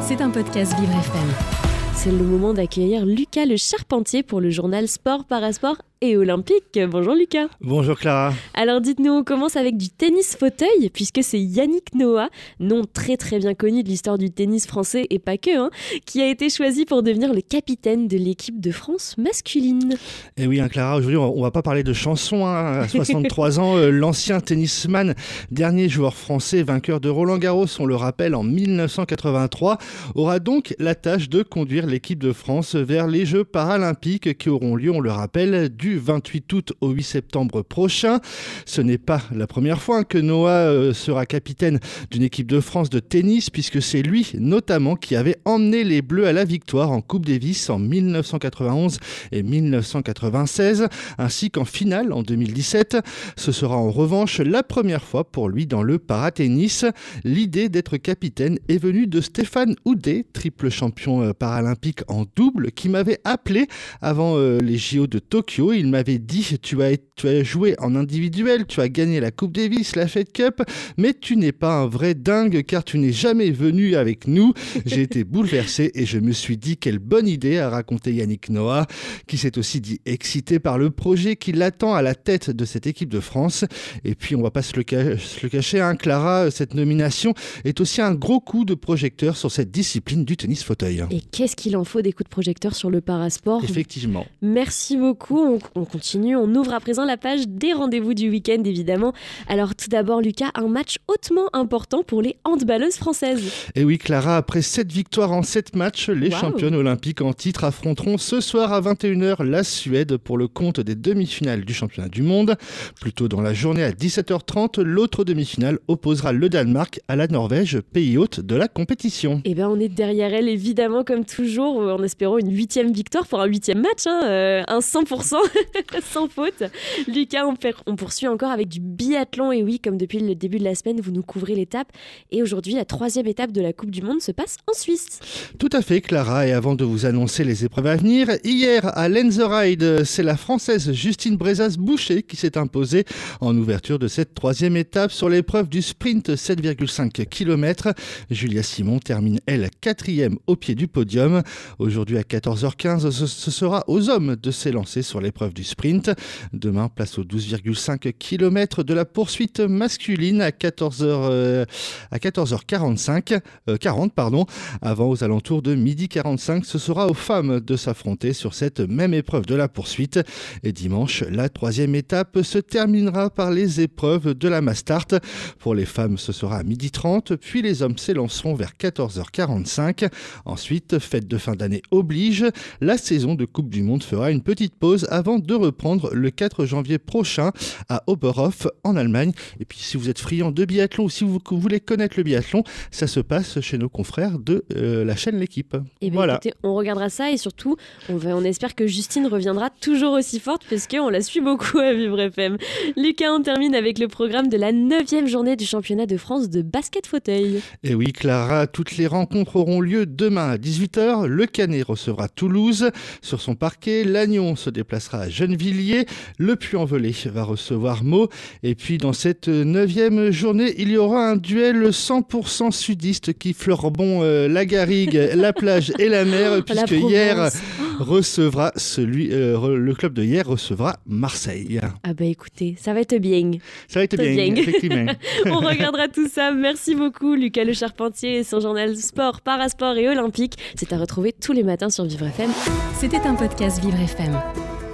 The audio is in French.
C'est un podcast Vivre FM. C'est le moment d'accueillir Lucas le Charpentier pour le journal Sport, Parasport et olympique. Bonjour Lucas. Bonjour Clara. Alors dites-nous, on commence avec du tennis fauteuil, puisque c'est Yannick Noah, nom très très bien connu de l'histoire du tennis français et pas que, hein, qui a été choisi pour devenir le capitaine de l'équipe de France masculine. Et eh oui, hein, Clara, aujourd'hui on va pas parler de chansons. Hein. À 63 ans, euh, l'ancien tennisman, dernier joueur français vainqueur de Roland Garros, on le rappelle, en 1983, aura donc la tâche de conduire l'équipe de France vers les Jeux paralympiques qui auront lieu, on le rappelle, du 28 août au 8 septembre prochain. Ce n'est pas la première fois que Noah euh, sera capitaine d'une équipe de France de tennis, puisque c'est lui notamment qui avait emmené les Bleus à la victoire en Coupe Davis en 1991 et 1996, ainsi qu'en finale en 2017. Ce sera en revanche la première fois pour lui dans le paratennis. L'idée d'être capitaine est venue de Stéphane Houdet, triple champion euh, paralympique en double, qui m'avait appelé avant euh, les JO de Tokyo il m'avait dit tu as, tu as joué en individuel, tu as gagné la Coupe Davis, la Fed Cup, mais tu n'es pas un vrai dingue car tu n'es jamais venu avec nous. J'ai été bouleversé et je me suis dit quelle bonne idée a raconté Yannick Noah, qui s'est aussi dit excité par le projet qui l'attend à la tête de cette équipe de France. Et puis on va pas se le, cacher, hein, Clara, cette nomination est aussi un gros coup de projecteur sur cette discipline du tennis fauteuil. Et qu'est-ce qu'il en faut des coups de projecteur sur le parasport? Effectivement. Merci beaucoup on continue. On ouvre à présent la page des rendez-vous du week-end, évidemment. Alors, tout d'abord, Lucas, un match hautement important pour les handballeuses françaises. Et oui, Clara, après 7 victoires en 7 matchs, les championnes olympiques en titre affronteront ce soir à 21h la Suède pour le compte des demi-finales du championnat du monde. Plus tôt dans la journée à 17h30, l'autre demi-finale opposera le Danemark à la Norvège, pays hôte de la compétition. Et eh bien, on est derrière elle, évidemment, comme toujours, en espérant une huitième victoire pour un huitième match, hein, euh, un 100%. sans faute. Lucas, on, poursuit encore avec du biathlon. Et oui, comme depuis le début de la semaine, vous nous couvrez l'étape. Et aujourd'hui, la troisième étape de la Coupe du Monde se passe en Suisse. Tout à fait, Clara. Et avant de vous annoncer les épreuves à venir, hier à Lenzerheide, c'est la Française Justine Brezas-Boucher qui s'est imposée en ouverture de cette troisième étape sur l'épreuve du sprint 7,5 km. Julia Simon termine, elle, quatrième au pied du podium. Aujourd'hui à 14h15, ce sera aux hommes de s'élancer sur l'épreuve du sprint. Demain, place aux 12,5 km de la poursuite masculine à 14h, euh, à 14h45, 40 euh, pardon. Avant, aux alentours de midi 45, ce sera aux femmes de s'affronter sur cette même épreuve de la poursuite. Et dimanche, la troisième étape se terminera par les épreuves de la Mastart. Pour les femmes, ce sera à midi 30, puis les hommes s'élanceront vers 14h45. Ensuite, fête de fin d'année oblige, la saison de Coupe du Monde fera une petite pause avant de reprendre le 4 janvier prochain à Oberhof en Allemagne. Et puis si vous êtes friand de biathlon ou si vous voulez connaître le biathlon, ça se passe chez nos confrères de euh, la chaîne L'équipe. Et eh voilà. on regardera ça et surtout, on, va, on espère que Justine reviendra toujours aussi forte parce qu'on la suit beaucoup à Vivre FM. Lucas, on termine avec le programme de la 9 journée du championnat de France de basket fauteuil. Et oui, Clara, toutes les rencontres auront lieu demain à 18h. Le Canet recevra Toulouse. Sur son parquet, l'Agnon se déplacera à Gennevilliers. Le Puy-en-Velay va recevoir Meaux. Et puis dans cette neuvième journée, il y aura un duel 100% sudiste qui fleure bon euh, la garrigue, la plage et la mer, puisque hier recevra celui, euh, le club de hier recevra Marseille. Ah bah écoutez, ça va être bien. Ça va être bien, effectivement. On regardera tout ça. Merci beaucoup Lucas Le Charpentier et son journal Sport, Parasport et Olympique. C'est à retrouver tous les matins sur Vivre FM. C'était un podcast Vivre FM.